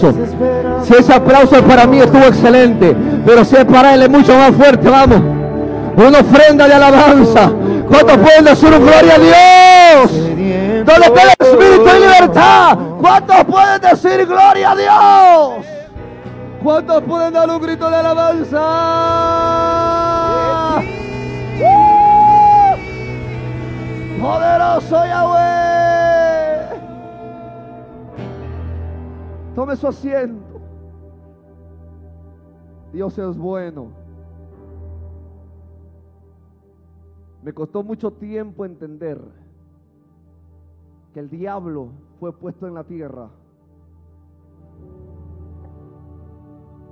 Si ese aplauso para mí estuvo excelente, pero si es para él es mucho más fuerte, vamos. Una ofrenda de alabanza. ¿Cuántos pueden decir gloria a Dios? Donde está el Espíritu de libertad. ¿Cuántos pueden decir gloria a Dios? ¿Cuántos pueden dar un grito de alabanza? Poderoso Yahweh. Tome su asiento. Dios es bueno. Me costó mucho tiempo entender que el diablo fue puesto en la tierra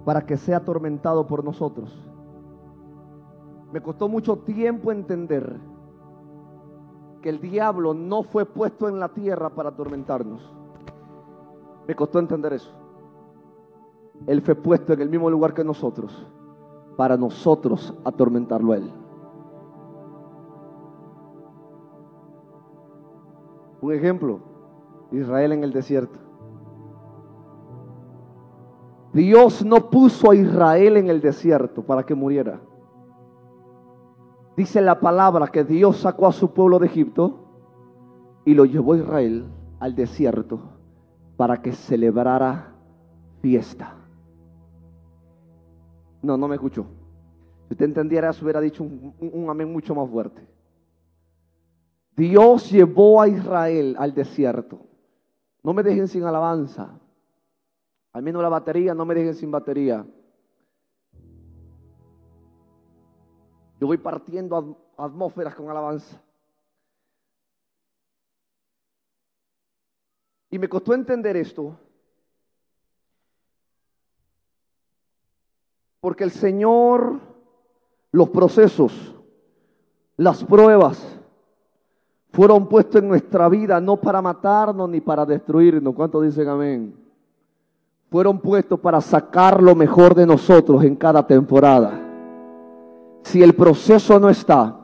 para que sea atormentado por nosotros. Me costó mucho tiempo entender que el diablo no fue puesto en la tierra para atormentarnos. Me costó entender eso. Él fue puesto en el mismo lugar que nosotros para nosotros atormentarlo a él. Un ejemplo, Israel en el desierto. Dios no puso a Israel en el desierto para que muriera. Dice la palabra que Dios sacó a su pueblo de Egipto y lo llevó a Israel al desierto para que celebrara fiesta. No, no me escuchó. Si usted entendiera eso, hubiera dicho un, un amén mucho más fuerte. Dios llevó a Israel al desierto. No me dejen sin alabanza. Al menos la batería, no me dejen sin batería. Yo voy partiendo atmósferas con alabanza. Y me costó entender esto. Porque el Señor, los procesos, las pruebas, fueron puestos en nuestra vida no para matarnos ni para destruirnos. ¿Cuántos dicen amén? Fueron puestos para sacar lo mejor de nosotros en cada temporada. Si el proceso no está,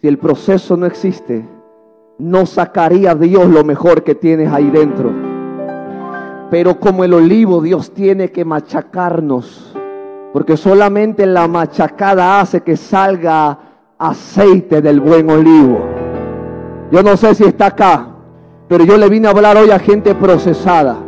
si el proceso no existe, no sacaría Dios lo mejor que tienes ahí dentro. Pero como el olivo, Dios tiene que machacarnos. Porque solamente la machacada hace que salga aceite del buen olivo. Yo no sé si está acá, pero yo le vine a hablar hoy a gente procesada.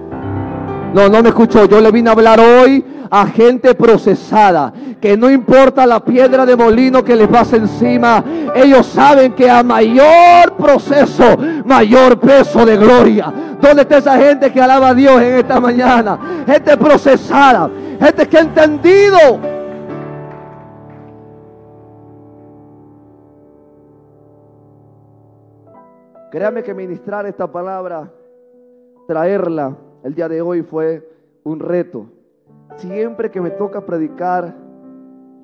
No, no me escuchó. Yo le vine a hablar hoy a gente procesada. Que no importa la piedra de molino que les pase encima. Ellos saben que a mayor proceso, mayor peso de gloria. ¿Dónde está esa gente que alaba a Dios en esta mañana? Gente procesada. Gente que ha entendido. Créame que ministrar esta palabra, traerla el día de hoy fue un reto. Siempre que me toca predicar,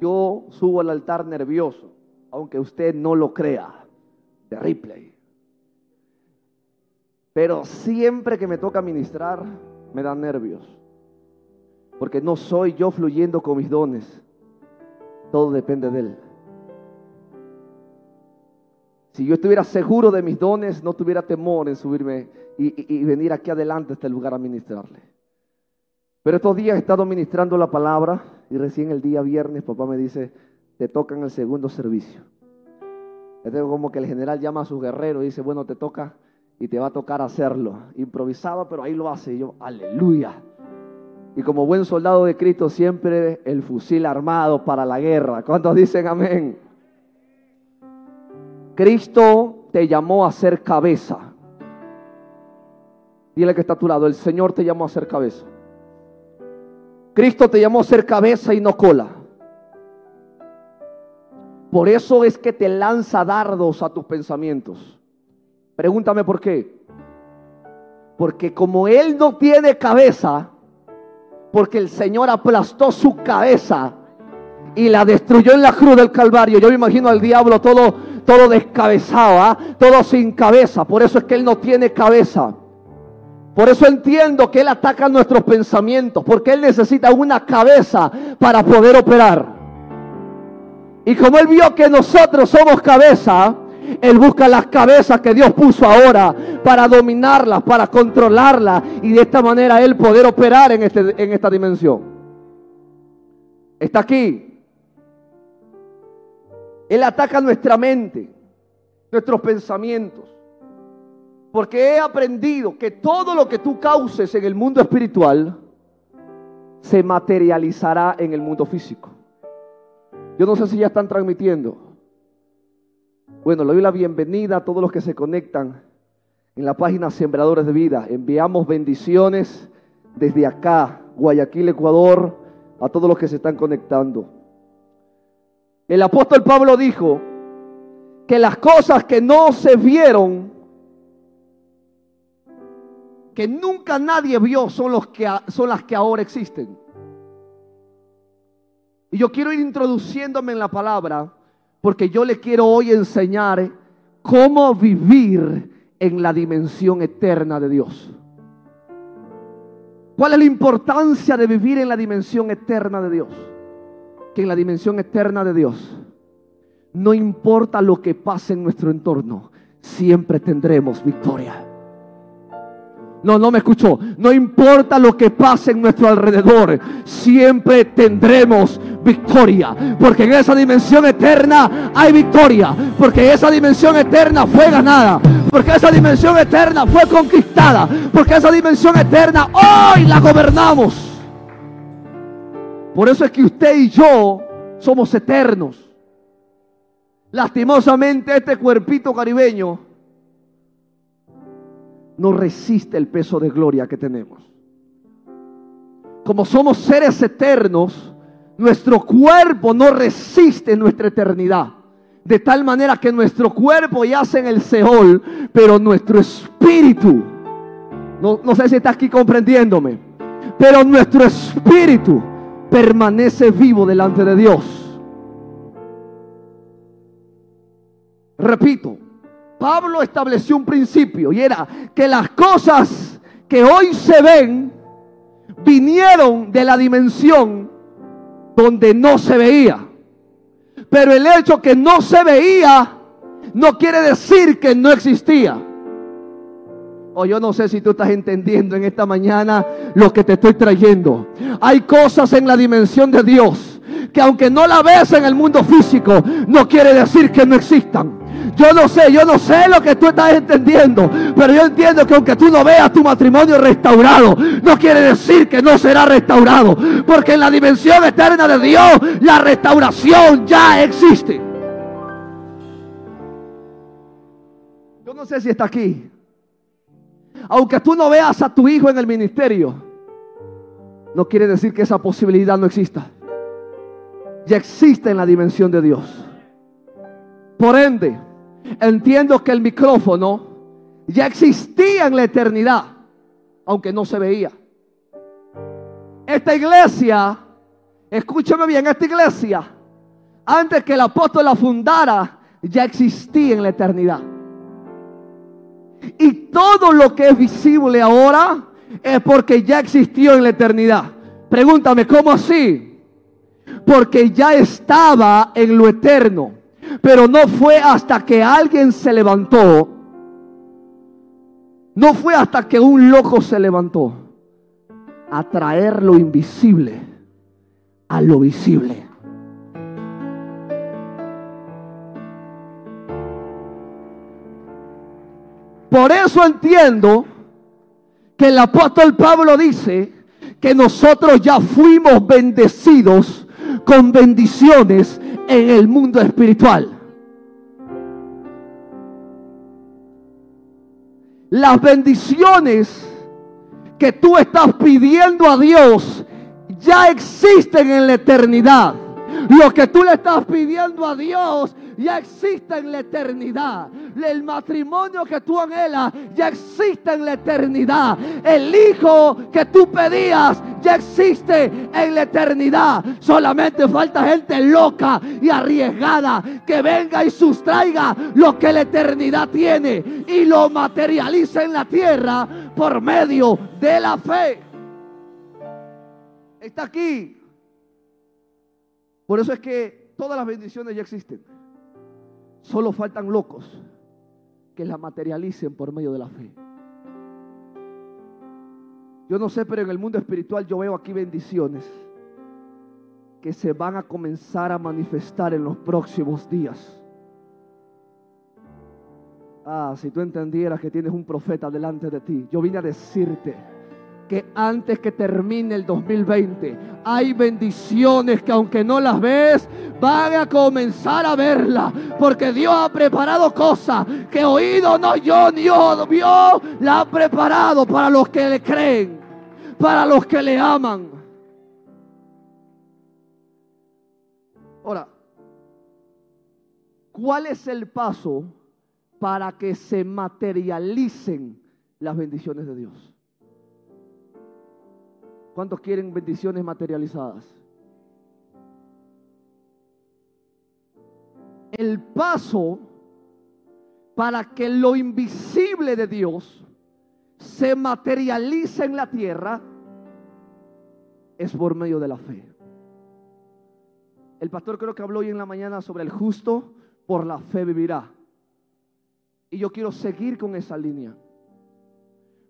yo subo al altar nervioso, aunque usted no lo crea, de replay. Pero siempre que me toca ministrar, me dan nervios. Porque no soy yo fluyendo con mis dones. Todo depende de Él. Si yo estuviera seguro de mis dones, no tuviera temor en subirme y, venir aquí adelante a este lugar a ministrarle. Pero estos días he estado ministrando la palabra y recién el día viernes papá me dice, te toca en el segundo servicio. Es como que el general llama a su guerrero y dice, bueno, te toca y te va a tocar hacerlo. Improvisado, pero ahí lo hace. Yo, aleluya. Y como buen soldado de Cristo, siempre el fusil armado para la guerra. ¿Cuántos dicen amén? Cristo te llamó a ser cabeza. Dile que está a tu lado, el Señor te llamó a ser cabeza. Cristo te llamó a ser cabeza y no cola. Por eso es que te lanza dardos a tus pensamientos. Pregúntame por qué. Porque como Él no tiene cabeza, porque el Señor aplastó su cabeza y la destruyó en la cruz del Calvario. Yo me imagino al diablo todo todo descabezado, ¿ah? todo sin cabeza. Por eso es que Él no tiene cabeza. Por eso entiendo que Él ataca nuestros pensamientos, porque Él necesita una cabeza para poder operar. Y como Él vio que nosotros somos cabeza, Él busca las cabezas que Dios puso ahora para dominarlas, para controlarlas y de esta manera Él poder operar en, este, en esta dimensión. Está aquí. Él ataca nuestra mente, nuestros pensamientos. Porque he aprendido que todo lo que tú causes en el mundo espiritual se materializará en el mundo físico. Yo no sé si ya están transmitiendo. Bueno, le doy la bienvenida a todos los que se conectan en la página Sembradores de Vida. Enviamos bendiciones desde acá, Guayaquil, Ecuador, a todos los que se están conectando. El apóstol Pablo dijo que las cosas que no se vieron que nunca nadie vio son, los que, son las que ahora existen. Y yo quiero ir introduciéndome en la palabra porque yo le quiero hoy enseñar cómo vivir en la dimensión eterna de Dios. ¿Cuál es la importancia de vivir en la dimensión eterna de Dios? Que en la dimensión eterna de Dios, no importa lo que pase en nuestro entorno, siempre tendremos victoria. No, no me escuchó. No importa lo que pase en nuestro alrededor, siempre tendremos victoria. Porque en esa dimensión eterna hay victoria. Porque esa dimensión eterna fue ganada. Porque esa dimensión eterna fue conquistada. Porque esa dimensión eterna hoy la gobernamos. Por eso es que usted y yo somos eternos. Lastimosamente este cuerpito caribeño no resiste el peso de gloria que tenemos. Como somos seres eternos, nuestro cuerpo no resiste nuestra eternidad. De tal manera que nuestro cuerpo yace en el Seol, pero nuestro espíritu, no, no sé si está aquí comprendiéndome, pero nuestro espíritu permanece vivo delante de Dios. Repito, Pablo estableció un principio y era que las cosas que hoy se ven vinieron de la dimensión donde no se veía. Pero el hecho que no se veía no quiere decir que no existía. O yo no sé si tú estás entendiendo en esta mañana lo que te estoy trayendo. Hay cosas en la dimensión de Dios que aunque no la ves en el mundo físico, no quiere decir que no existan. Yo no sé, yo no sé lo que tú estás entendiendo, pero yo entiendo que aunque tú no veas tu matrimonio restaurado, no quiere decir que no será restaurado, porque en la dimensión eterna de Dios la restauración ya existe. Yo no sé si está aquí. Aunque tú no veas a tu hijo en el ministerio, no quiere decir que esa posibilidad no exista. Ya existe en la dimensión de Dios. Por ende, entiendo que el micrófono ya existía en la eternidad, aunque no se veía. Esta iglesia, escúchame bien, esta iglesia, antes que el apóstol la fundara, ya existía en la eternidad. Y todo lo que es visible ahora es porque ya existió en la eternidad. Pregúntame, ¿cómo así? Porque ya estaba en lo eterno. Pero no fue hasta que alguien se levantó. No fue hasta que un loco se levantó a traer lo invisible a lo visible. Por eso entiendo que el apóstol Pablo dice que nosotros ya fuimos bendecidos con bendiciones en el mundo espiritual. Las bendiciones que tú estás pidiendo a Dios ya existen en la eternidad. Lo que tú le estás pidiendo a Dios ya existe en la eternidad. El matrimonio que tú anhelas ya existe en la eternidad. El hijo que tú pedías ya existe en la eternidad. Solamente falta gente loca y arriesgada que venga y sustraiga lo que la eternidad tiene y lo materializa en la tierra por medio de la fe. Está aquí. Por eso es que todas las bendiciones ya existen. Solo faltan locos que la materialicen por medio de la fe. Yo no sé, pero en el mundo espiritual yo veo aquí bendiciones que se van a comenzar a manifestar en los próximos días. Ah, si tú entendieras que tienes un profeta delante de ti, yo vine a decirte que antes que termine el 2020 hay bendiciones que aunque no las ves, van a comenzar a verlas. Porque Dios ha preparado cosas que oído no yo ni yo vio, la ha preparado para los que le creen, para los que le aman. Ahora, ¿cuál es el paso para que se materialicen las bendiciones de Dios? ¿Cuántos quieren bendiciones materializadas? El paso para que lo invisible de Dios se materialice en la tierra es por medio de la fe. El pastor creo que habló hoy en la mañana sobre el justo por la fe vivirá. Y yo quiero seguir con esa línea.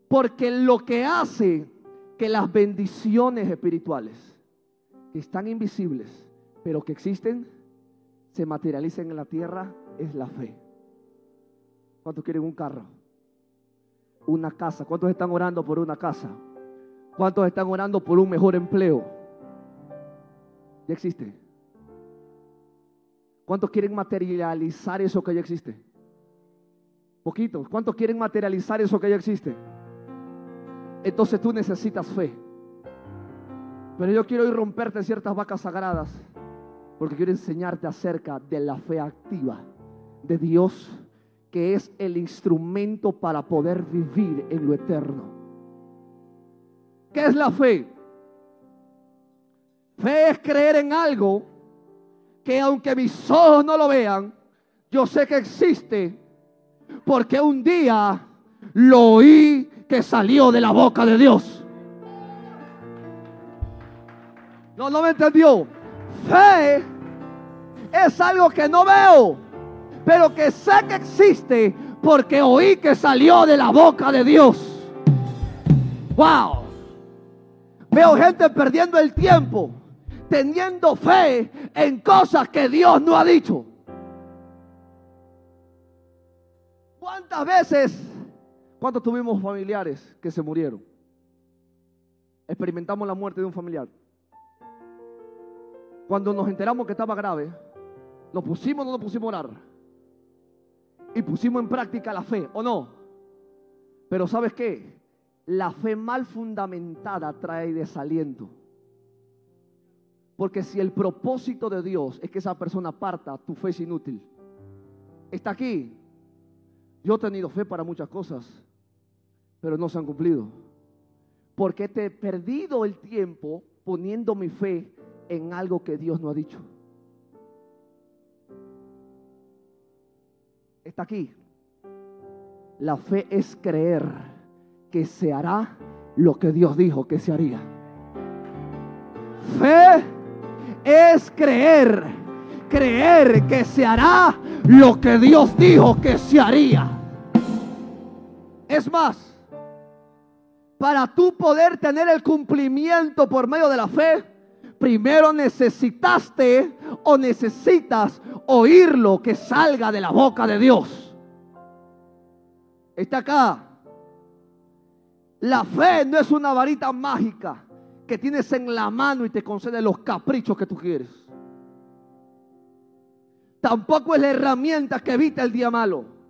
Porque lo que hace que las bendiciones espirituales, que están invisibles, pero que existen, se materialicen en la tierra, es la fe. ¿Cuántos quieren un carro? Una casa. ¿Cuántos están orando por una casa? ¿Cuántos están orando por un mejor empleo? Ya existe. ¿Cuántos quieren materializar eso que ya existe? Poquitos. ¿Cuántos quieren materializar eso que ya existe? Entonces tú necesitas fe. Pero yo quiero ir romperte ciertas vacas sagradas porque quiero enseñarte acerca de la fe activa de Dios, que es el instrumento para poder vivir en lo eterno. ¿Qué es la fe? Fe es creer en algo que aunque mis ojos no lo vean, yo sé que existe porque un día lo oí que salió de la boca de Dios. No, no me entendió. Fe es algo que no veo, pero que sé que existe porque oí que salió de la boca de Dios. Wow. Veo gente perdiendo el tiempo, teniendo fe en cosas que Dios no ha dicho. ¿Cuántas veces ¿Cuántos tuvimos familiares que se murieron? Experimentamos la muerte de un familiar. Cuando nos enteramos que estaba grave, nos pusimos o no nos pusimos a orar. Y pusimos en práctica la fe, ¿o no? Pero ¿sabes qué? La fe mal fundamentada trae desaliento. Porque si el propósito de Dios es que esa persona parta, tu fe es inútil. Está aquí. Yo he tenido fe para muchas cosas pero no se han cumplido. Porque te he perdido el tiempo poniendo mi fe en algo que Dios no ha dicho. Está aquí. La fe es creer que se hará lo que Dios dijo que se haría. Fe es creer, creer que se hará lo que Dios dijo que se haría. Es más, para tú poder tener el cumplimiento por medio de la fe, primero necesitaste o necesitas oír lo que salga de la boca de Dios. Está acá. La fe no es una varita mágica que tienes en la mano y te concede los caprichos que tú quieres. Tampoco es la herramienta que evita el día malo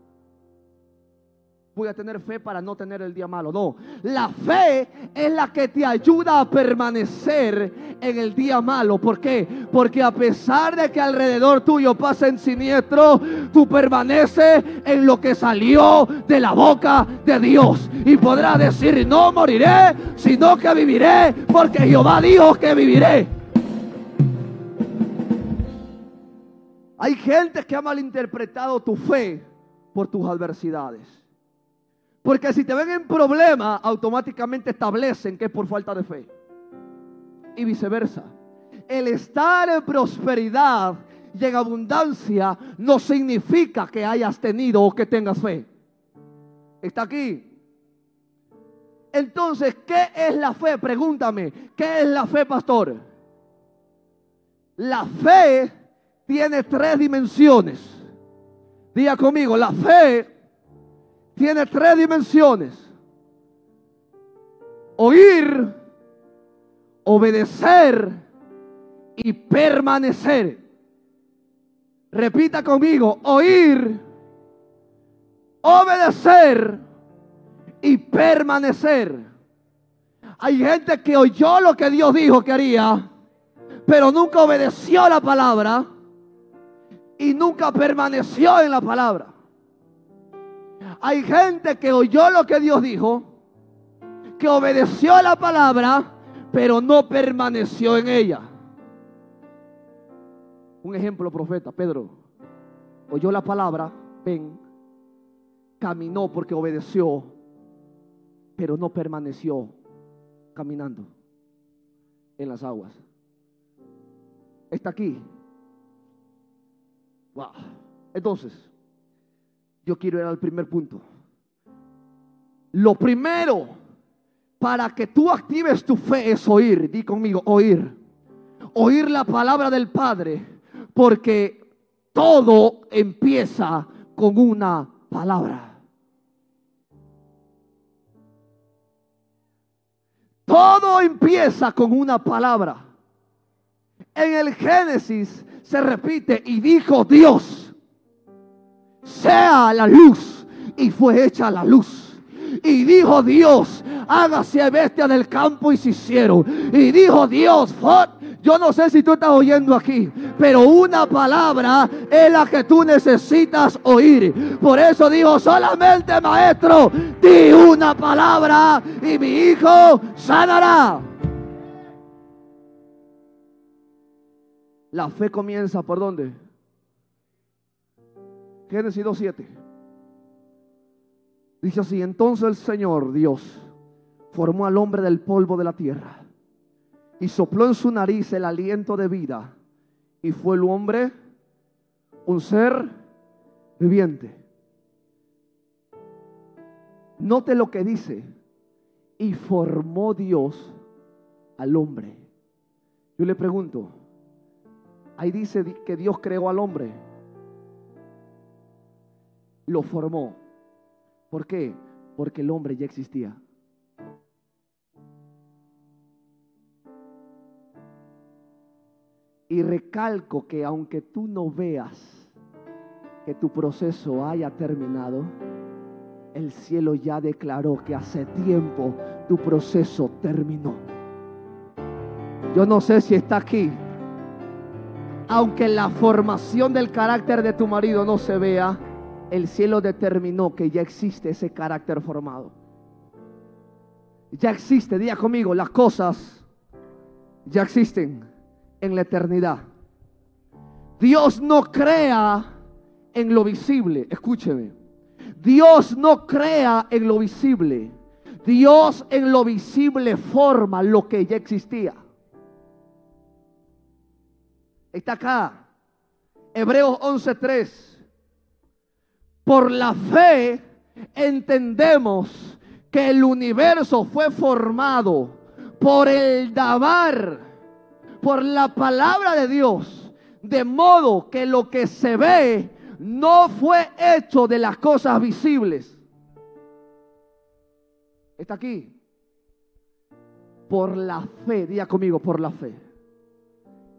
voy a tener fe para no tener el día malo. No, la fe es la que te ayuda a permanecer en el día malo. ¿Por qué? Porque a pesar de que alrededor tuyo pasen siniestro, tú permaneces en lo que salió de la boca de Dios. Y podrás decir, no moriré, sino que viviré, porque Jehová dijo que viviré. Hay gente que ha malinterpretado tu fe por tus adversidades. Porque si te ven en problema, automáticamente establecen que es por falta de fe. Y viceversa. El estar en prosperidad y en abundancia no significa que hayas tenido o que tengas fe. Está aquí. Entonces, ¿qué es la fe? Pregúntame, ¿qué es la fe, pastor? La fe tiene tres dimensiones. Diga conmigo, la fe tiene tres dimensiones. Oír, obedecer y permanecer. Repita conmigo, oír, obedecer y permanecer. Hay gente que oyó lo que Dios dijo que haría, pero nunca obedeció la palabra y nunca permaneció en la palabra. Hay gente que oyó lo que Dios dijo, que obedeció la palabra, pero no permaneció en ella. Un ejemplo, profeta, Pedro, oyó la palabra, ven, caminó porque obedeció, pero no permaneció caminando en las aguas. Está aquí. Wow. Entonces, yo quiero ir al primer punto. Lo primero para que tú actives tu fe es oír. Di conmigo, oír. Oír la palabra del Padre, porque todo empieza con una palabra. Todo empieza con una palabra. En el Génesis se repite y dijo Dios, sea la luz y fue hecha la luz. Y dijo Dios, hágase bestia del campo y se hicieron. Y dijo Dios, yo no sé si tú estás oyendo aquí, pero una palabra es la que tú necesitas oír. Por eso dijo, solamente maestro, di una palabra y mi hijo sanará. La fe comienza por dónde? Génesis 2.7. Dice así, entonces el Señor Dios formó al hombre del polvo de la tierra y sopló en su nariz el aliento de vida y fue el hombre un ser viviente. Note lo que dice, y formó Dios al hombre. Yo le pregunto, ahí dice que Dios creó al hombre, lo formó. ¿Por qué? Porque el hombre ya existía. Y recalco que aunque tú no veas que tu proceso haya terminado, el cielo ya declaró que hace tiempo tu proceso terminó. Yo no sé si está aquí. Aunque la formación del carácter de tu marido no se vea, el cielo determinó que ya existe ese carácter formado. Ya existe, diga conmigo, las cosas ya existen en la eternidad. Dios no crea en lo visible, escúcheme. Dios no crea en lo visible. Dios en lo visible forma lo que ya existía. Está acá. Hebreos 11:3. Por la fe entendemos que el universo fue formado por el Dabar por la palabra de Dios, de modo que lo que se ve no fue hecho de las cosas visibles. Está aquí. Por la fe, diga conmigo, por la fe.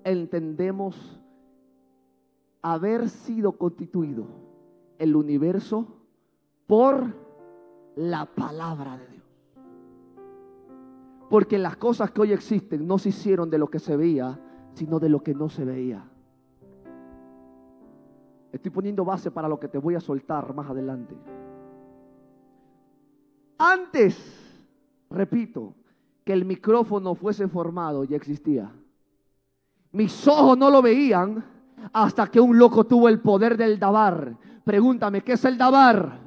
Entendemos haber sido constituido el universo por la palabra de Dios. Porque las cosas que hoy existen no se hicieron de lo que se veía, sino de lo que no se veía. Estoy poniendo base para lo que te voy a soltar más adelante. Antes, repito, que el micrófono fuese formado, ya existía. Mis ojos no lo veían hasta que un loco tuvo el poder del dabar. Pregúntame, ¿qué es el dabar?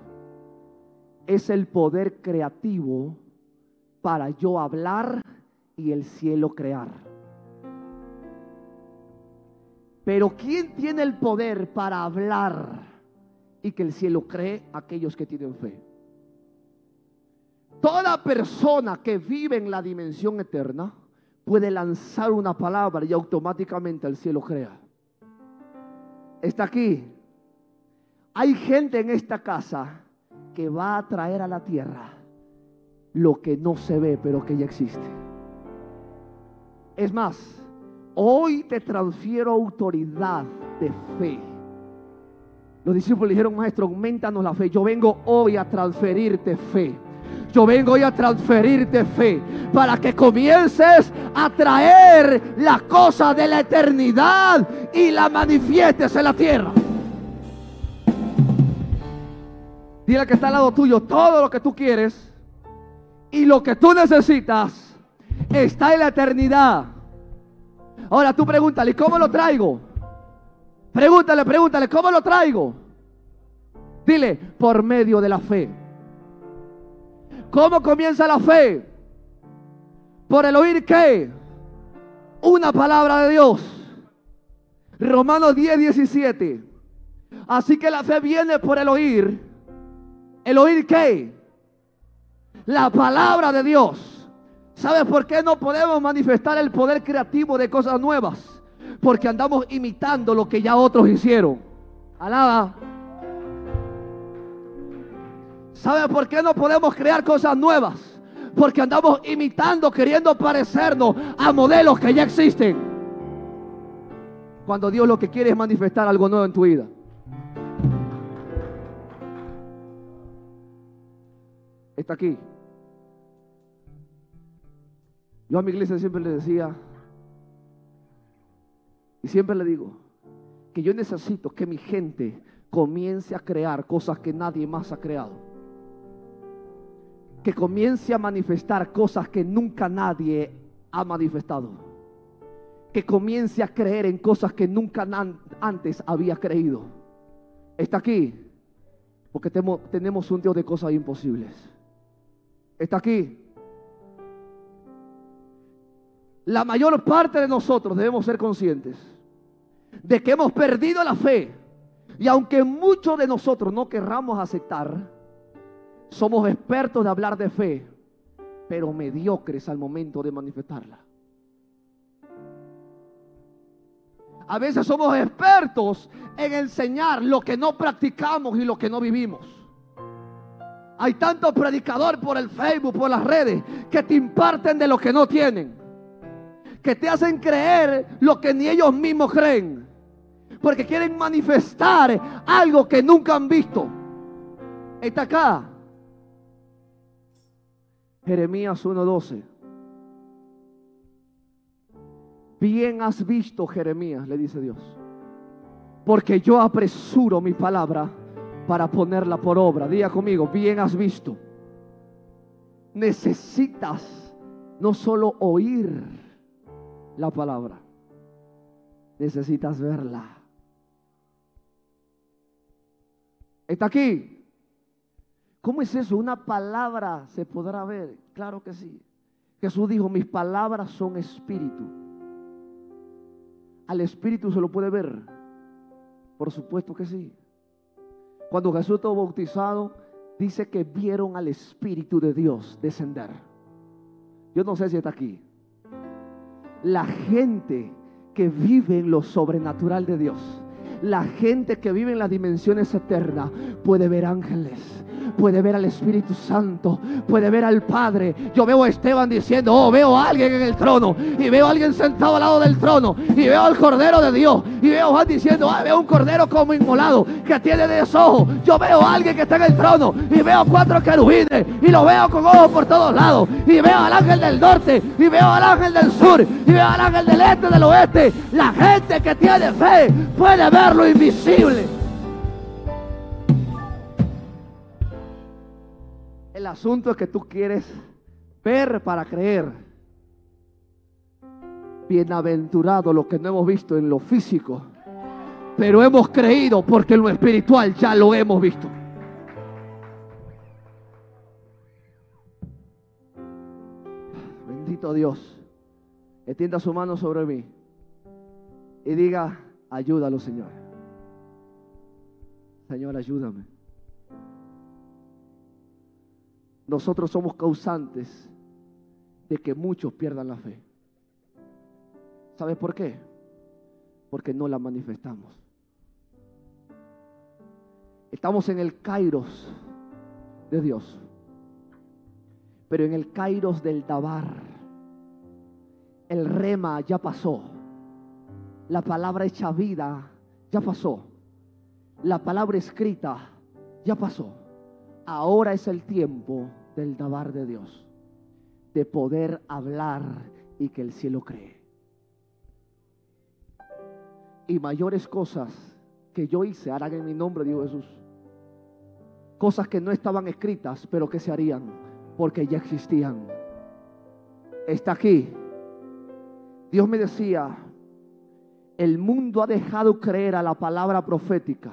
Es el poder creativo para yo hablar y el cielo crear. Pero ¿quién tiene el poder para hablar y que el cielo cree aquellos que tienen fe? Toda persona que vive en la dimensión eterna puede lanzar una palabra y automáticamente el cielo crea. Está aquí. Hay gente en esta casa que va a traer a la tierra lo que no se ve, pero que ya existe. Es más, hoy te transfiero autoridad de fe. Los discípulos dijeron, maestro, aumentanos la fe. Yo vengo hoy a transferirte fe. Yo vengo hoy a transferirte fe para que comiences a traer la cosa de la eternidad y la manifiestes en la tierra. Dile que está al lado tuyo todo lo que tú quieres y lo que tú necesitas está en la eternidad. Ahora tú pregúntale, ¿cómo lo traigo? Pregúntale, pregúntale, ¿cómo lo traigo? Dile, por medio de la fe. ¿Cómo comienza la fe? Por el oír qué? Una palabra de Dios. Romanos 10, 17. Así que la fe viene por el oír. ¿El oír qué? La palabra de Dios. ¿Sabes por qué no podemos manifestar el poder creativo de cosas nuevas? Porque andamos imitando lo que ya otros hicieron. Alaba. ¿Sabe por qué no podemos crear cosas nuevas? Porque andamos imitando, queriendo parecernos a modelos que ya existen. Cuando Dios lo que quiere es manifestar algo nuevo en tu vida. Está aquí. Yo a mi iglesia siempre le decía, y siempre le digo, que yo necesito que mi gente comience a crear cosas que nadie más ha creado que comience a manifestar cosas que nunca nadie ha manifestado. Que comience a creer en cosas que nunca antes había creído. Está aquí porque tenemos un Dios de cosas imposibles. Está aquí. La mayor parte de nosotros debemos ser conscientes de que hemos perdido la fe. Y aunque muchos de nosotros no querramos aceptar, somos expertos de hablar de fe, pero mediocres al momento de manifestarla. A veces somos expertos en enseñar lo que no practicamos y lo que no vivimos. Hay tantos predicadores por el Facebook, por las redes, que te imparten de lo que no tienen. Que te hacen creer lo que ni ellos mismos creen. Porque quieren manifestar algo que nunca han visto. Está acá. Jeremías 1:12. Bien has visto, Jeremías, le dice Dios, porque yo apresuro mi palabra para ponerla por obra. Diga conmigo, bien has visto. Necesitas no solo oír la palabra, necesitas verla. Está aquí. ¿Cómo es eso? Una palabra se podrá ver. Claro que sí. Jesús dijo, mis palabras son espíritu. ¿Al espíritu se lo puede ver? Por supuesto que sí. Cuando Jesús estuvo bautizado, dice que vieron al Espíritu de Dios descender. Yo no sé si está aquí. La gente que vive en lo sobrenatural de Dios, la gente que vive en las dimensiones eternas, puede ver ángeles, puede ver al Espíritu Santo, puede ver al Padre. Yo veo a Esteban diciendo, oh, veo a alguien en el trono y veo a alguien sentado al lado del trono y veo al Cordero de Dios y veo a Juan diciendo, ah, veo un Cordero como inmolado que tiene ojos. Yo veo a alguien que está en el trono y veo cuatro querubines y lo veo con ojos por todos lados y veo al ángel del norte y veo al ángel del sur y veo al ángel del este, del oeste. La gente que tiene fe puede ver lo invisible. El asunto es que tú quieres ver para creer. Bienaventurado lo que no hemos visto en lo físico, pero hemos creído porque en lo espiritual ya lo hemos visto. Bendito Dios. Extienda su mano sobre mí y diga, Ayúdalo, Señor. Señor, ayúdame. Nosotros somos causantes de que muchos pierdan la fe. ¿Sabes por qué? Porque no la manifestamos. Estamos en el kairos de Dios. Pero en el kairos del Dabar, el rema ya pasó. La palabra hecha vida ya pasó. La palabra escrita ya pasó. Ahora es el tiempo del Dabar de Dios. De poder hablar y que el cielo cree. Y mayores cosas que yo hice harán en mi nombre, dijo Jesús. Cosas que no estaban escritas, pero que se harían porque ya existían. Está aquí. Dios me decía, el mundo ha dejado creer a la palabra profética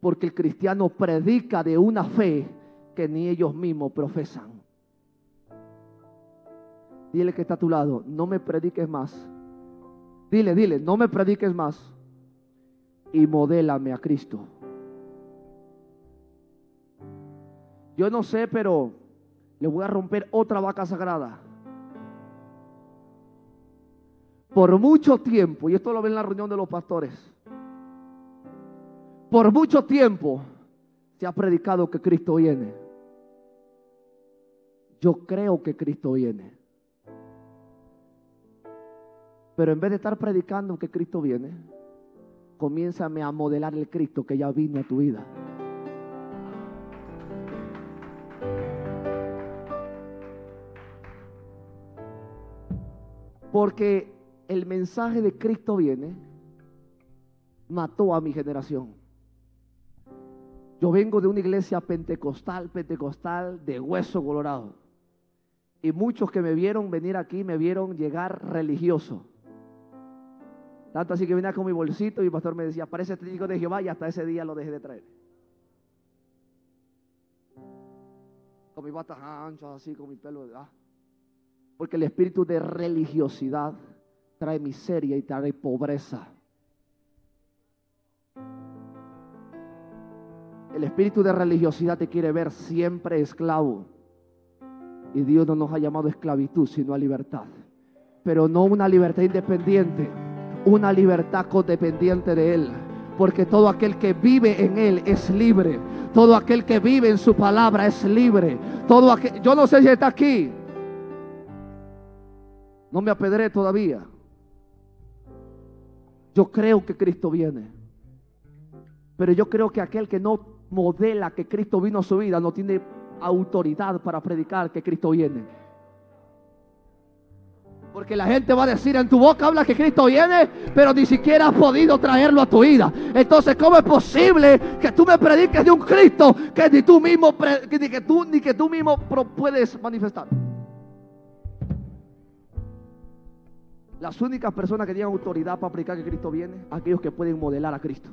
porque el cristiano predica de una fe que ni ellos mismos profesan. Dile que está a tu lado, no me prediques más. Dile, dile, no me prediques más. Y modélame a Cristo. Yo no sé, pero le voy a romper otra vaca sagrada. Por mucho tiempo, y esto lo ven en la reunión de los pastores, por mucho tiempo se ha predicado que Cristo viene. Yo creo que Cristo viene. Pero en vez de estar predicando que Cristo viene, comiénzame a modelar el Cristo que ya vino a tu vida. Porque el mensaje de Cristo viene, mató a mi generación. Yo vengo de una iglesia pentecostal, pentecostal de hueso colorado. Y muchos que me vieron venir aquí me vieron llegar religioso. Tanto así que venía con mi bolsito y mi pastor me decía, parece testigo de Jehová y hasta ese día lo dejé de traer. Con mi batas anchas así, con mi pelo. Ah. Porque el espíritu de religiosidad trae miseria y trae pobreza. El espíritu de religiosidad te quiere ver siempre esclavo. Y Dios no nos ha llamado a esclavitud, sino a libertad. Pero no una libertad independiente, una libertad codependiente de Él. Porque todo aquel que vive en Él es libre. Todo aquel que vive en su palabra es libre. Todo aquel, yo no sé si está aquí. No me apedré todavía. Yo creo que Cristo viene. Pero yo creo que aquel que no modela que Cristo vino a su vida no tiene autoridad para predicar que Cristo viene. Porque la gente va a decir, en tu boca habla que Cristo viene, pero ni siquiera has podido traerlo a tu vida. Entonces, ¿cómo es posible que tú me prediques de un Cristo que ni tú mismo, ni que tú, ni que tú mismo puedes manifestar? Las únicas personas que tienen autoridad para aplicar que Cristo viene, aquellos que pueden modelar a Cristo.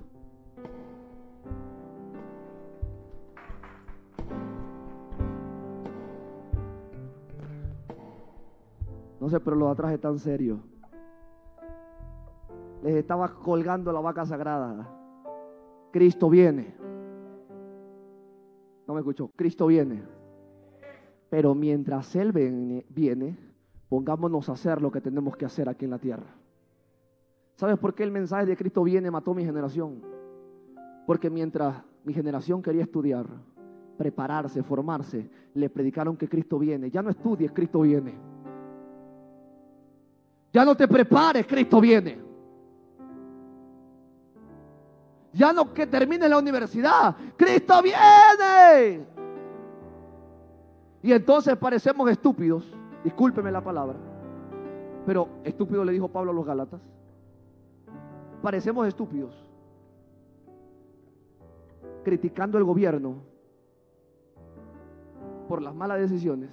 No sé, pero los atrás están serios. Les estaba colgando la vaca sagrada. Cristo viene. No me escuchó. Cristo viene. Pero mientras Él viene, pongámonos a hacer lo que tenemos que hacer aquí en la tierra. ¿Sabes por qué el mensaje de Cristo viene mató mi generación? Porque mientras mi generación quería estudiar, prepararse, formarse, le predicaron que Cristo viene. Ya no estudies, Cristo viene. Ya no te prepares, Cristo viene. Ya no que termine la universidad, Cristo viene. Y entonces parecemos estúpidos, discúlpeme la palabra, pero estúpido le dijo Pablo a los Galatas. Parecemos estúpidos, criticando el gobierno por las malas decisiones,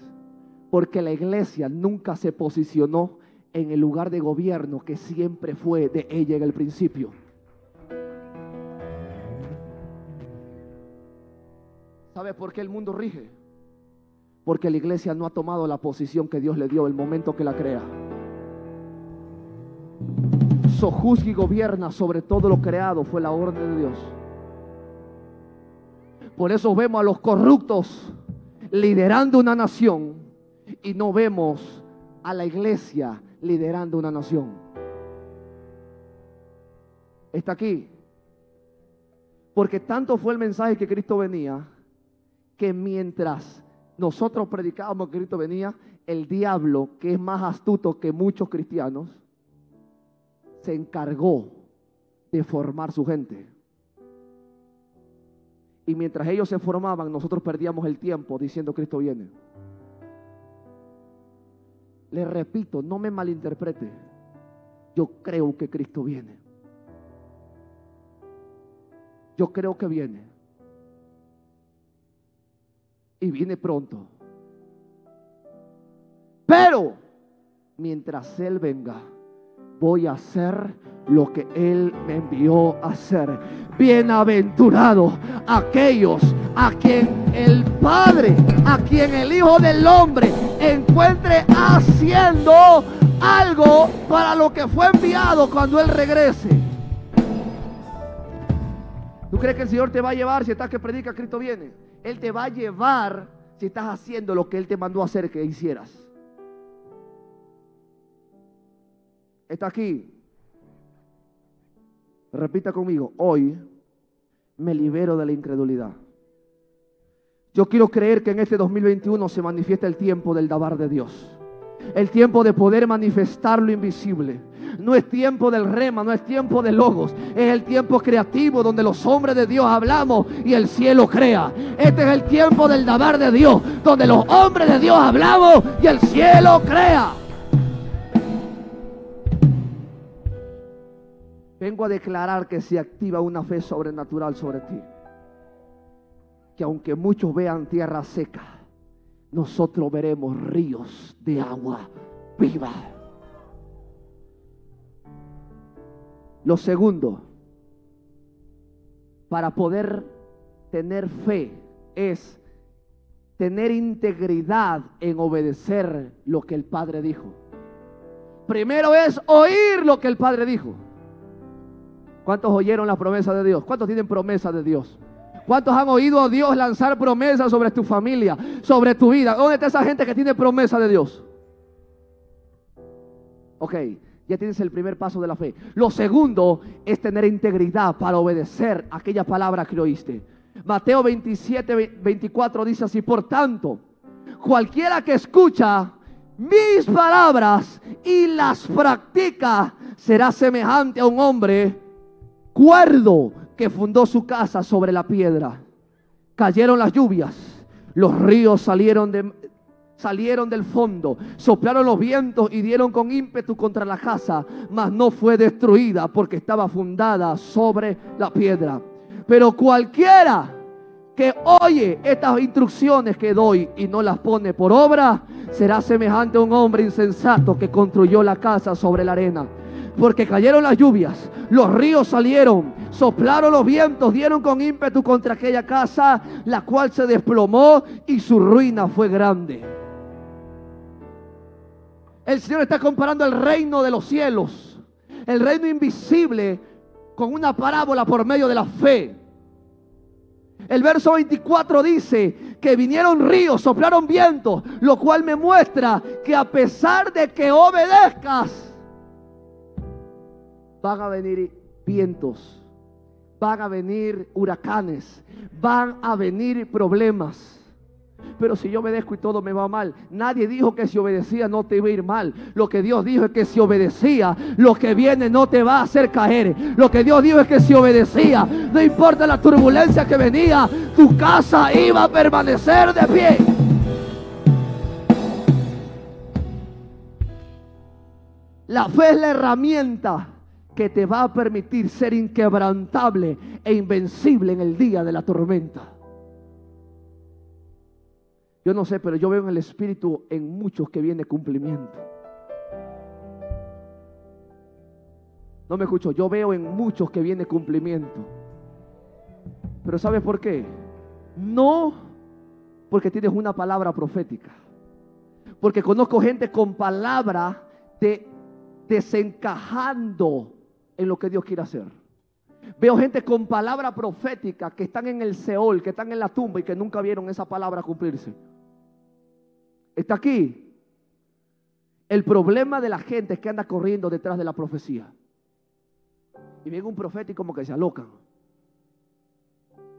porque la iglesia nunca se posicionó en el lugar de gobierno que siempre fue de ella en el principio. ¿Sabe por qué el mundo rige? Porque la iglesia no ha tomado la posición que Dios le dio el momento que la crea. eso juzga y gobierna sobre todo lo creado, fue la orden de Dios. Por eso vemos a los corruptos liderando una nación y no vemos a la iglesia liderando una nación. Está aquí. Porque tanto fue el mensaje que Cristo venía, que mientras nosotros predicábamos que Cristo venía, el diablo, que es más astuto que muchos cristianos, se encargó de formar su gente. Y mientras ellos se formaban, nosotros perdíamos el tiempo diciendo Cristo viene. Le repito, no me malinterprete. Yo creo que Cristo viene. Yo creo que viene. Y viene pronto. Pero mientras Él venga, voy a hacer lo que Él me envió a hacer. Bienaventurado aquellos a quien el Padre, a quien el Hijo del Hombre encuentre haciendo algo para lo que fue enviado cuando Él regrese. ¿Tú crees que el Señor te va a llevar si estás que predica Cristo viene? Él te va a llevar si estás haciendo lo que Él te mandó a hacer que hicieras. Está aquí. Repita conmigo, hoy me libero de la incredulidad. Yo quiero creer que en este 2021 se manifiesta el tiempo del dabar de Dios. El tiempo de poder manifestar lo invisible. No es tiempo del rema, no es tiempo de logos. Es el tiempo creativo donde los hombres de Dios hablamos y el cielo crea. Este es el tiempo del dabar de Dios, donde los hombres de Dios hablamos y el cielo crea. Vengo a declarar que se activa una fe sobrenatural sobre ti. Que aunque muchos vean tierra seca, nosotros veremos ríos de agua viva. Lo segundo, para poder tener fe es tener integridad en obedecer lo que el Padre dijo. Primero es oír lo que el Padre dijo. ¿Cuántos oyeron la promesa de Dios? ¿Cuántos tienen promesa de Dios? ¿Cuántos han oído a Dios lanzar promesas sobre tu familia, sobre tu vida? ¿Dónde está esa gente que tiene promesa de Dios? Ok, ya tienes el primer paso de la fe. Lo segundo es tener integridad para obedecer aquella palabra que oíste. Mateo 27, 24 dice así, por tanto, cualquiera que escucha mis palabras y las practica será semejante a un hombre cuerdo que fundó su casa sobre la piedra. Cayeron las lluvias, los ríos salieron, de, salieron del fondo, soplaron los vientos y dieron con ímpetu contra la casa, mas no fue destruida porque estaba fundada sobre la piedra. Pero cualquiera que oye estas instrucciones que doy y no las pone por obra, será semejante a un hombre insensato que construyó la casa sobre la arena porque cayeron las lluvias, los ríos salieron, soplaron los vientos, dieron con ímpetu contra aquella casa, la cual se desplomó y su ruina fue grande. El Señor está comparando el reino de los cielos, el reino invisible, con una parábola por medio de la fe. El verso 24 dice que vinieron ríos, soplaron vientos, lo cual me muestra que a pesar de que obedezcas, van a venir vientos, van a venir huracanes, van a venir problemas. Pero si yo obedezco y todo me va mal, nadie dijo que si obedecía no te iba a ir mal. Lo que Dios dijo es que si obedecía, lo que viene no te va a hacer caer. Lo que Dios dijo es que si obedecía, no importa la turbulencia que venía, tu casa iba a permanecer de pie. La fe es la herramienta que te va a permitir ser inquebrantable e invencible en el día de la tormenta. Yo no sé, pero yo veo en el Espíritu en muchos que viene cumplimiento. No me escucho, yo veo en muchos que viene cumplimiento. Pero ¿sabes por qué? No porque tienes una palabra profética. Porque conozco gente con palabra de desencajando en lo que Dios quiere hacer. Veo gente con palabra profética que están en el Seol, que están en la tumba y que nunca vieron esa palabra cumplirse. Está aquí. El problema de la gente es que anda corriendo detrás de la profecía. Y viene un profeta y como que se alocan.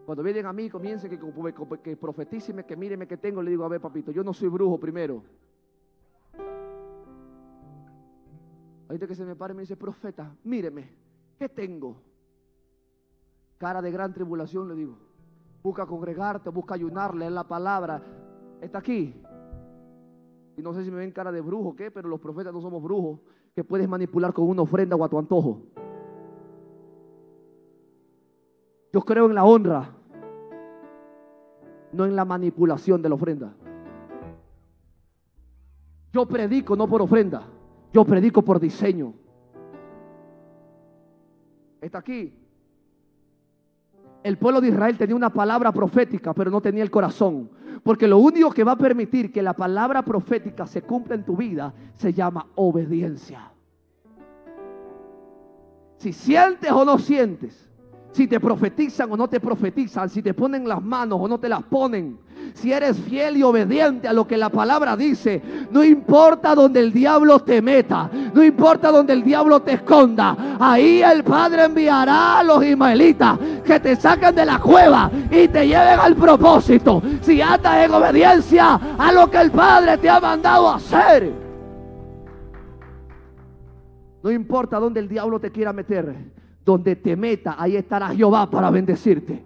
Cuando vienen a mí, comiencen que, que, que profetíceme, que míreme que tengo. Le digo, a ver, papito, yo no soy brujo primero. Hay que se me pare y me dice, profeta, míreme, ¿qué tengo? Cara de gran tribulación, le digo. Busca congregarte, busca ayunar, leer la palabra. Está aquí. Y no sé si me ven cara de brujo o qué, pero los profetas no somos brujos que puedes manipular con una ofrenda o a tu antojo. Yo creo en la honra, no en la manipulación de la ofrenda. Yo predico no por ofrenda, yo predico por diseño. Está aquí. El pueblo de Israel tenía una palabra profética, pero no tenía el corazón. Porque lo único que va a permitir que la palabra profética se cumpla en tu vida se llama obediencia. Si sientes o no sientes, si te profetizan o no te profetizan, si te ponen las manos o no te las ponen, si eres fiel y obediente a lo que la palabra dice, no importa donde el diablo te meta, no importa donde el diablo te esconda, ahí el Padre enviará a los ismaelitas que te saquen de la cueva y te lleven al propósito. Si andas en obediencia a lo que el Padre te ha mandado hacer. No importa donde el diablo te quiera meter, donde te meta, ahí estará Jehová para bendecirte.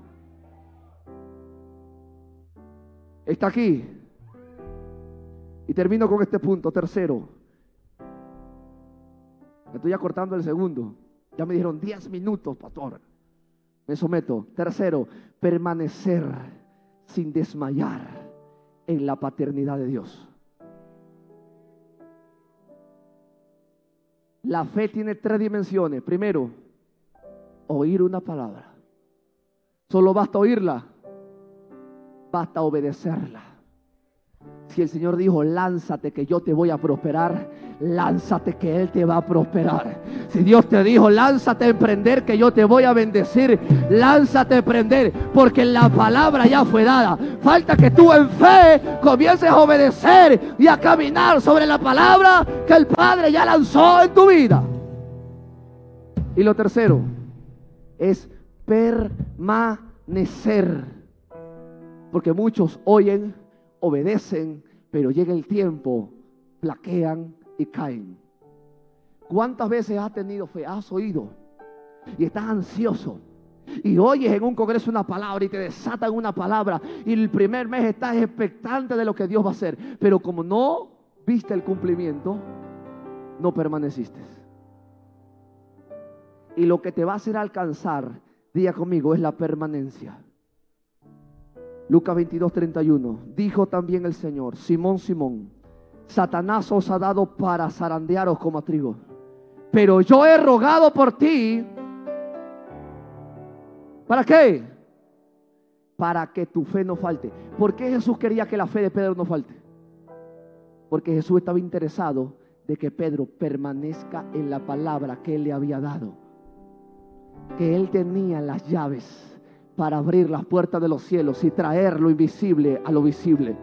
Está aquí. Y termino con este punto, tercero. Estoy acortando el segundo. Ya me dijeron 10 minutos, pastor. Me someto. Tercero, permanecer sin desmayar en la paternidad de Dios. La fe tiene tres dimensiones. Primero, oír una palabra. Solo basta oírla, basta obedecerla. Si el Señor dijo, lánzate que yo te voy a prosperar, lánzate que Él te va a prosperar. Si Dios te dijo, lánzate a emprender que yo te voy a bendecir, lánzate a emprender porque la palabra ya fue dada. Falta que tú en fe comiences a obedecer y a caminar sobre la palabra que el Padre ya lanzó en tu vida. Y lo tercero, es permanecer. Porque muchos oyen, obedecen, pero llega el tiempo, plaquean y caen. ¿Cuántas veces has tenido fe? Has oído y estás ansioso. Y oyes en un congreso una palabra y te desatan una palabra. Y el primer mes estás expectante de lo que Dios va a hacer. Pero como no viste el cumplimiento, no permaneciste. Y lo que te va a hacer alcanzar, día conmigo, es la permanencia. Lucas 22, 31. Dijo también el Señor, Simón, Simón, Satanás os ha dado para zarandearos como a trigo. Pero yo he rogado por ti. ¿Para qué? Para que tu fe no falte. ¿Por qué Jesús quería que la fe de Pedro no falte? Porque Jesús estaba interesado de que Pedro permanezca en la palabra que él le había dado que Él tenía las llaves para abrir las puertas de los cielos y traer lo invisible a lo visible.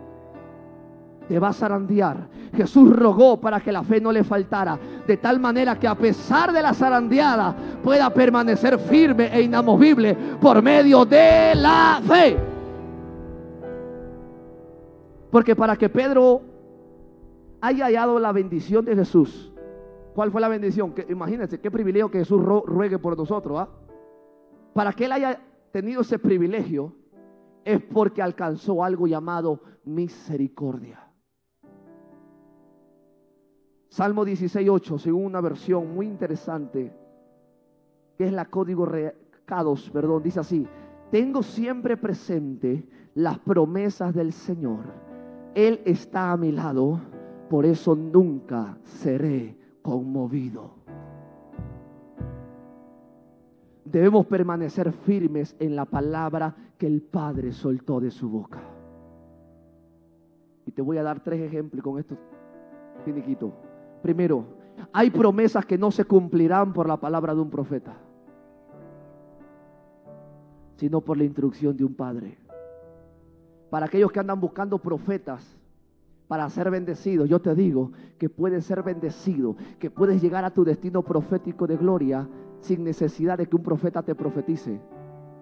Te va a zarandear. Jesús rogó para que la fe no le faltara, de tal manera que a pesar de la zarandeada pueda permanecer firme e inamovible por medio de la fe. Porque para que Pedro haya hallado la bendición de Jesús, ¿Cuál fue la bendición? Imagínense, qué privilegio que Jesús ruegue por nosotros. ¿ah? Para que Él haya tenido ese privilegio, es porque alcanzó algo llamado misericordia. Salmo 16.8, según una versión muy interesante, que es la código recados, perdón, dice así, tengo siempre presente las promesas del Señor. Él está a mi lado, por eso nunca seré conmovido. Debemos permanecer firmes en la palabra que el Padre soltó de su boca. Y te voy a dar tres ejemplos con esto finiquito. Primero, Hay promesas que no se cumplirán por la palabra de un profeta, sino por la instrucción de un padre. Para aquellos que andan buscando profetas para ser bendecidos, yo te digo que puedes ser bendecido, que puedes llegar a tu destino profético de gloria sin necesidad de que un profeta te profetice.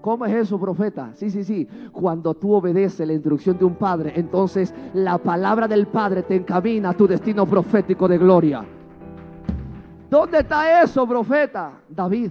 ¿Cómo es eso, profeta? Sí, sí, sí. Cuando tú obedeces la instrucción de un padre, entonces la palabra del padre te encamina a tu destino profético de gloria. ¿Dónde está eso, profeta? David.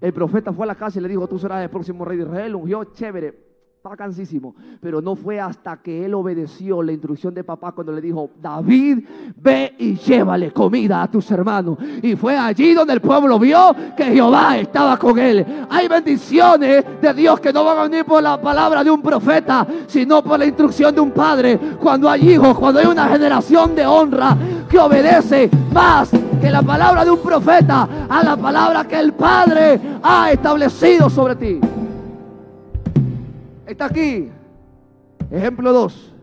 El profeta fue a la casa y le dijo, tú serás el próximo rey de Israel. Ungió, chévere vacancísimo. Pero no fue hasta que él obedeció la instrucción de papá cuando le dijo, David, ve y llévale comida a tus hermanos. Y fue allí donde el pueblo vio que Jehová estaba con él. Hay bendiciones de Dios que no van a venir por la palabra de un profeta, sino por la instrucción de un padre. Cuando hay hijos, cuando hay una generación de honra que obedece más que la palabra de un profeta a la palabra que el Padre ha establecido sobre ti. Está aquí. Ejemplo 2.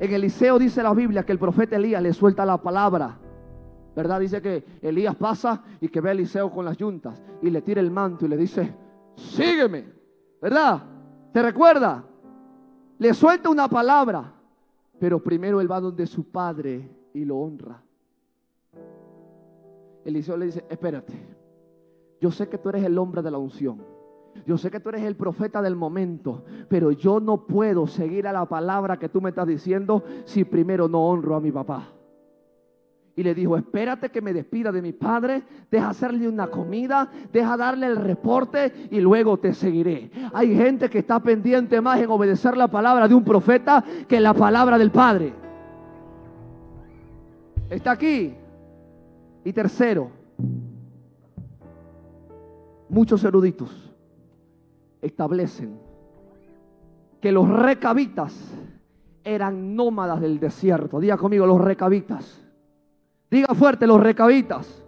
En Eliseo dice la Biblia que el profeta Elías le suelta la palabra. ¿Verdad? Dice que Elías pasa y que ve a Eliseo con las yuntas y le tira el manto y le dice, sígueme. ¿Verdad? ¿Te recuerda? Le suelta una palabra, pero primero él va donde su padre y lo honra. Eliseo le dice, espérate, yo sé que tú eres el hombre de la unción. Yo sé que tú eres el profeta del momento, pero yo no puedo seguir a la palabra que tú me estás diciendo si primero no honro a mi papá. Y le dijo, espérate que me despida de mi padre, deja hacerle una comida, deja darle el reporte y luego te seguiré. Hay gente que está pendiente más en obedecer la palabra de un profeta que la palabra del padre. Está aquí. Y tercero, muchos eruditos establecen que los recabitas eran nómadas del desierto. Diga conmigo, los recabitas. Diga fuerte, los recabitas.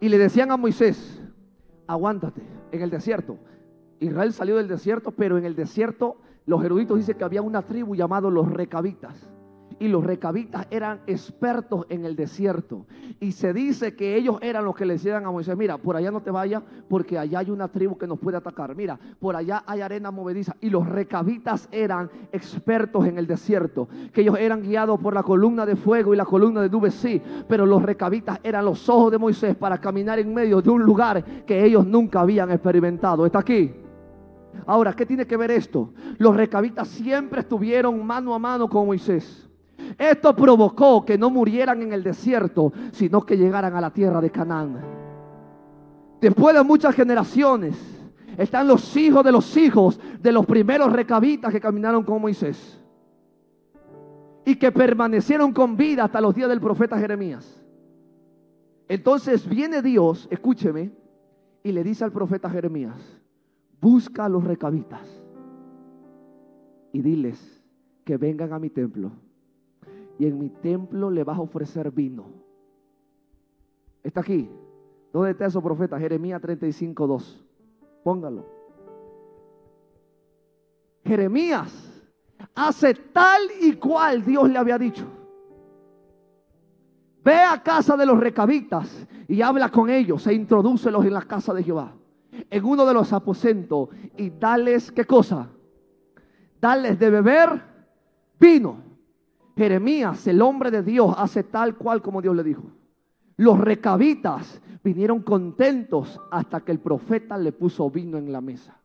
Y le decían a Moisés, aguántate en el desierto. Israel salió del desierto, pero en el desierto los eruditos dicen que había una tribu llamada los recabitas y los recabitas eran expertos en el desierto. Y se dice que ellos eran los que le decían a Moisés, mira, por allá no te vayas porque allá hay una tribu que nos puede atacar. Mira, por allá hay arena movediza. Y los recabitas eran expertos en el desierto, que ellos eran guiados por la columna de fuego y la columna de nube, sí, pero los recabitas eran los ojos de Moisés para caminar en medio de un lugar que ellos nunca habían experimentado. ¿Está aquí? Ahora, ¿qué tiene que ver esto? Los recabitas siempre estuvieron mano a mano con Moisés. Esto provocó que no murieran en el desierto, sino que llegaran a la tierra de Canaán. Después de muchas generaciones, están los hijos de los hijos de los primeros recabitas que caminaron con Moisés y que permanecieron con vida hasta los días del profeta Jeremías. Entonces viene Dios, escúcheme, y le dice al profeta Jeremías, busca a los recabitas y diles que vengan a mi templo y en mi templo le vas a ofrecer vino. Está aquí. ¿Dónde está eso, profeta? Jeremías 35, 2. Póngalo. Jeremías hace tal y cual Dios le había dicho. Ve a casa de los recabitas y habla con ellos e introdúcelos en la casa de Jehová. En uno de los aposentos y dales, ¿qué cosa? Dales de beber vino. Jeremías, el hombre de Dios, hace tal cual como Dios le dijo. Los recabitas vinieron contentos hasta que el profeta le puso vino en la mesa.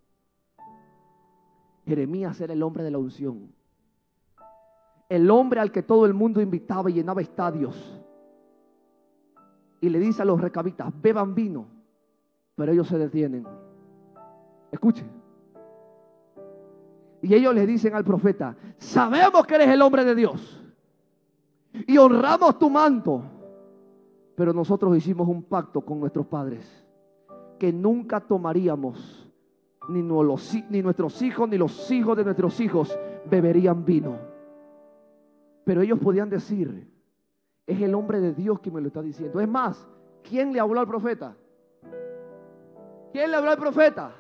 Jeremías era el hombre de la unción. El hombre al que todo el mundo invitaba y llenaba estadios. Y le dice a los recabitas, beban vino, pero ellos se detienen. Escuchen. Y ellos le dicen al profeta, sabemos que eres el hombre de Dios y honramos tu manto. Pero nosotros hicimos un pacto con nuestros padres que nunca tomaríamos, ni, nuestros hijos, ni los hijos de nuestros hijos beberían vino. Pero ellos podían decir, es el hombre de Dios que me lo está diciendo. Es más, ¿quién le habló al profeta? ¿Quién le habló al profeta?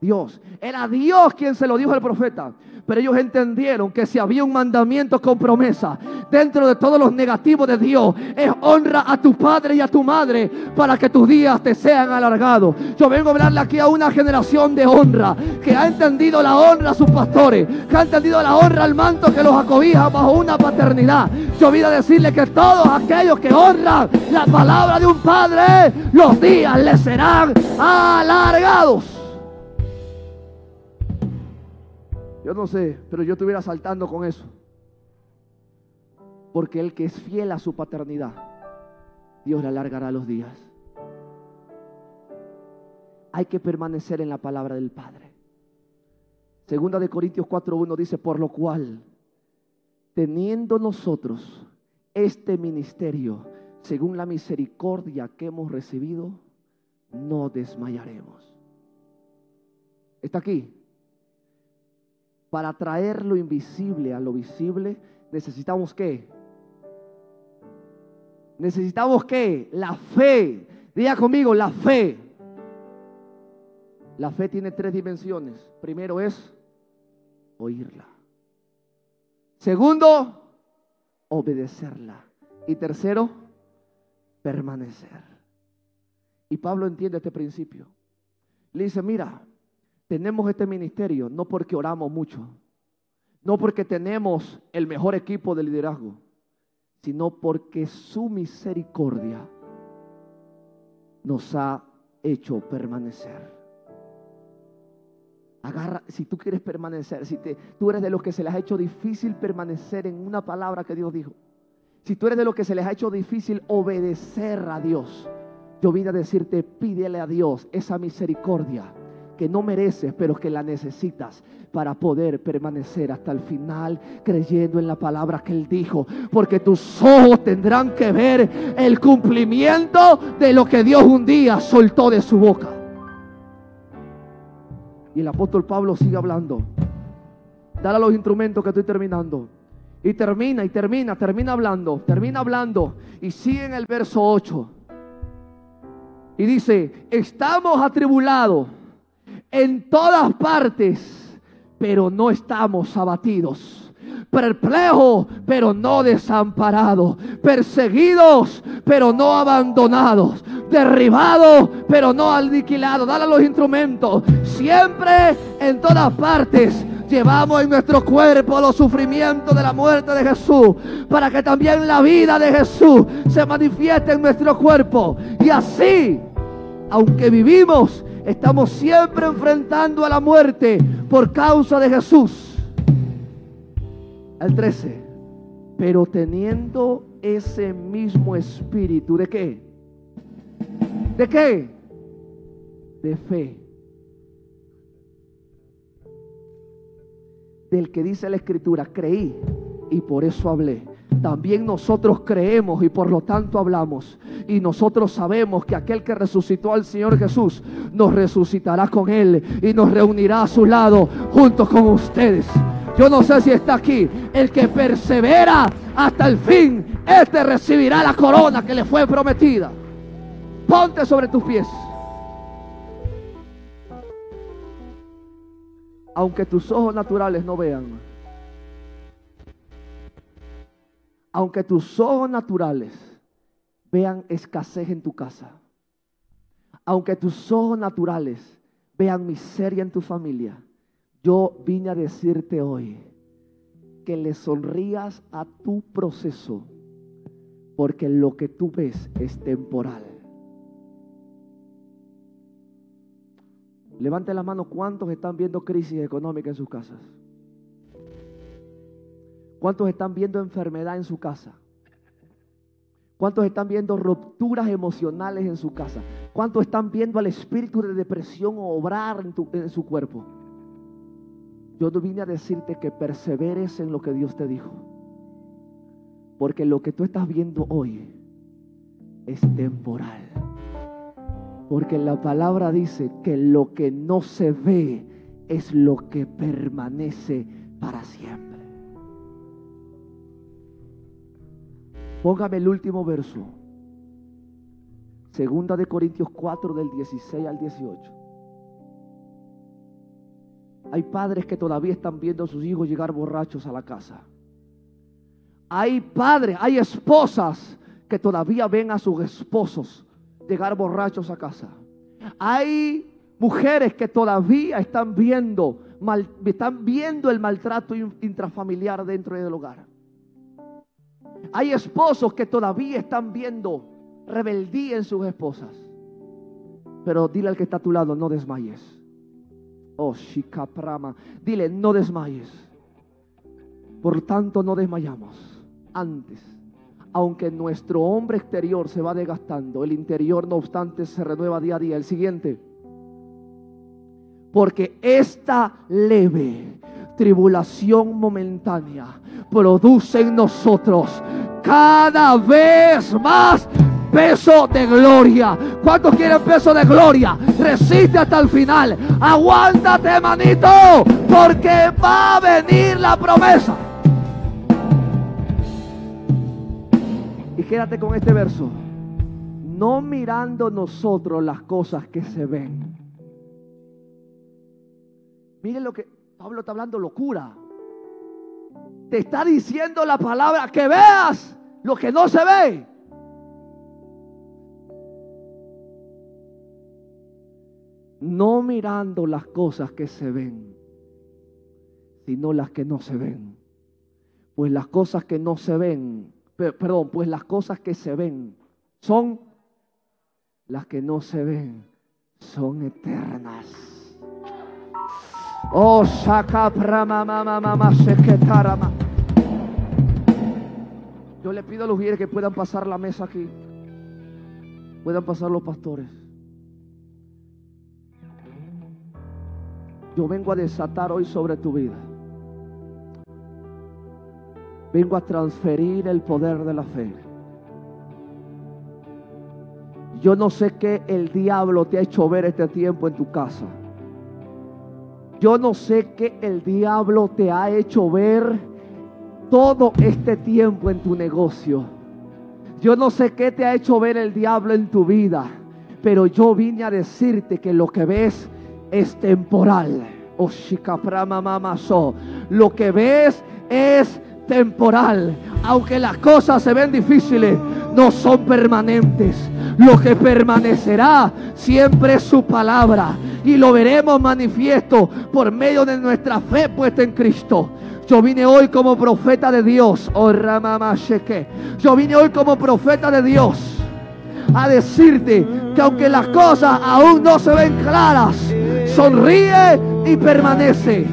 Dios. Era Dios quien se lo dijo al profeta. Pero ellos entendieron que si había un mandamiento con promesa dentro de todos los negativos de Dios, es honra a tu padre y a tu madre para que tus días te sean alargados. Yo vengo a hablarle aquí a una generación de honra que ha entendido la honra a sus pastores, que ha entendido la honra al manto que los acobija bajo una paternidad. Yo vine a decirle que todos aquellos que honran la palabra de un padre, los días les serán alargados. Yo no sé, pero yo estuviera saltando con eso. Porque el que es fiel a su paternidad, Dios le alargará los días. Hay que permanecer en la palabra del Padre. Segunda de Corintios 4.1 dice, por lo cual, teniendo nosotros este ministerio, según la misericordia que hemos recibido, no desmayaremos. ¿Está aquí? Para traer lo invisible a lo visible, necesitamos qué? Necesitamos qué? La fe. Diga conmigo, la fe. La fe tiene tres dimensiones. Primero es oírla. Segundo, obedecerla. Y tercero, permanecer. Y Pablo entiende este principio. Le dice, mira, tenemos este ministerio no porque oramos mucho, no porque tenemos el mejor equipo de liderazgo, sino porque su misericordia nos ha hecho permanecer. Agarra, si tú quieres permanecer, si tú eres de los que se les ha hecho difícil permanecer en una palabra que Dios dijo, si tú eres de los que se les ha hecho difícil obedecer a Dios, yo vine a decirte, pídele a Dios esa misericordia que no mereces, pero que la necesitas para poder permanecer hasta el final creyendo en la palabra que Él dijo. Porque tus ojos tendrán que ver el cumplimiento de lo que Dios un día soltó de su boca. Y el apóstol Pablo sigue hablando. Dale los instrumentos que estoy terminando. Y termina, y termina, termina hablando, termina hablando. Y sigue en el verso 8. Y dice, estamos atribulados en todas partes, pero no estamos abatidos. Perplejos, pero no desamparados. Perseguidos, pero no abandonados. Derribados, pero no aniquilados. Dale los instrumentos. Siempre, en todas partes, llevamos en nuestro cuerpo los sufrimientos de la muerte de Jesús, para que también la vida de Jesús se manifieste en nuestro cuerpo. Y así, aunque vivimos Estamos siempre enfrentando a la muerte por causa de Jesús. Al 13. Pero teniendo ese mismo espíritu, ¿de qué? ¿De qué? De fe. Del que dice la escritura, creí y por eso hablé también nosotros creemos y por lo tanto hablamos. Y nosotros sabemos que aquel que resucitó al Señor Jesús nos resucitará con Él y nos reunirá a su lado junto con ustedes. Yo no sé si está aquí. El que persevera hasta el fin, este recibirá la corona que le fue prometida. Ponte sobre tus pies. Aunque tus ojos naturales no vean aunque tus ojos naturales vean escasez en tu casa, aunque tus ojos naturales vean miseria en tu familia, yo vine a decirte hoy que le sonrías a tu proceso, porque lo que tú ves es temporal. Levante la mano, ¿cuántos están viendo crisis económica en sus casas? ¿Cuántos están viendo enfermedad en su casa? ¿Cuántos están viendo rupturas emocionales en su casa? ¿Cuántos están viendo al espíritu de depresión obrar en, su cuerpo? Yo vine a decirte que perseveres en lo que Dios te dijo. Porque lo que tú estás viendo hoy es temporal. Porque la palabra dice que lo que no se ve es lo que permanece para siempre. Póngame el último verso. Segunda de Corintios 4 del 16 al 18. Hay padres que todavía están viendo a sus hijos llegar borrachos a la casa. Hay padres, hay esposas que todavía ven a sus esposos llegar borrachos a casa. Hay mujeres que todavía están viendo, están viendo el maltrato intrafamiliar dentro del hogar. Hay esposos que todavía están viendo rebeldía en sus esposas. Pero dile al que está a tu lado, no desmayes. Oh, Shikaprama. Dile, no desmayes. Por tanto, no desmayamos. Antes, aunque nuestro hombre exterior se va desgastando, el interior, no obstante, se renueva día a día. El siguiente. Porque esta leve tribulación momentánea produce en nosotros cada vez más peso de gloria. ¿Cuántos quieren peso de gloria? Resiste hasta el final. Aguántate, manito, porque va a venir la promesa. Y quédate con este verso. No mirando nosotros las cosas que se ven. Miren lo que Pablo está hablando locura. Te está diciendo la palabra que veas lo que no se ve. No mirando las cosas que se ven, sino las que no se ven. Pues las cosas que no se ven, perdón, pues las cosas que se ven son las que no se ven, son eternas. Oh. Yo le pido a los líderes que puedan pasar la mesa aquí. Puedan pasar los pastores. Yo vengo a desatar hoy sobre tu vida. Vengo a transferir el poder de la fe. Yo no sé qué el diablo te ha hecho ver este tiempo en tu casa. Yo no sé qué el diablo te ha hecho ver todo este tiempo en tu negocio. Yo no sé qué te ha hecho ver el diablo en tu vida, pero yo vine a decirte que lo que ves es temporal. Lo que ves es temporal. Aunque las cosas se ven difíciles, no son permanentes. Lo que permanecerá siempre es su palabra. Y lo veremos manifiesto por medio de nuestra fe puesta en Cristo. Yo vine hoy como profeta de Dios. Oh, Yo vine hoy como profeta de Dios a decirte que aunque las cosas aún no se ven claras, sonríe y permanece.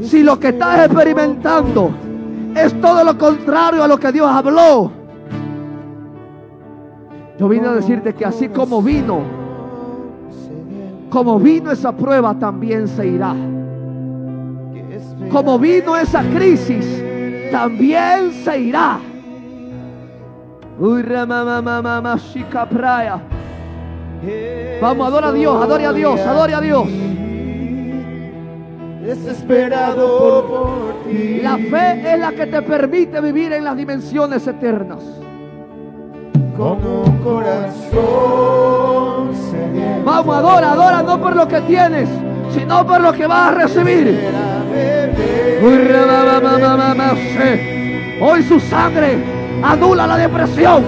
Si lo que estás experimentando es todo lo contrario a lo que Dios habló, yo vine a decirte que así como vino, como vino esa prueba, también se irá. Como vino esa crisis, también se irá. Vamos, adora a Dios, adore a Dios, adore a Dios. Desesperado por ti. La fe es la que te permite vivir en las dimensiones eternas. Con un corazón Vamos, adora, adora, no por lo que tienes, sino por lo que vas a recibir. Hoy su sangre anula la depresión.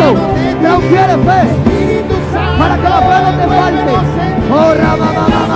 Cristo transfiere fe. Para que la fe no te falte. Oh,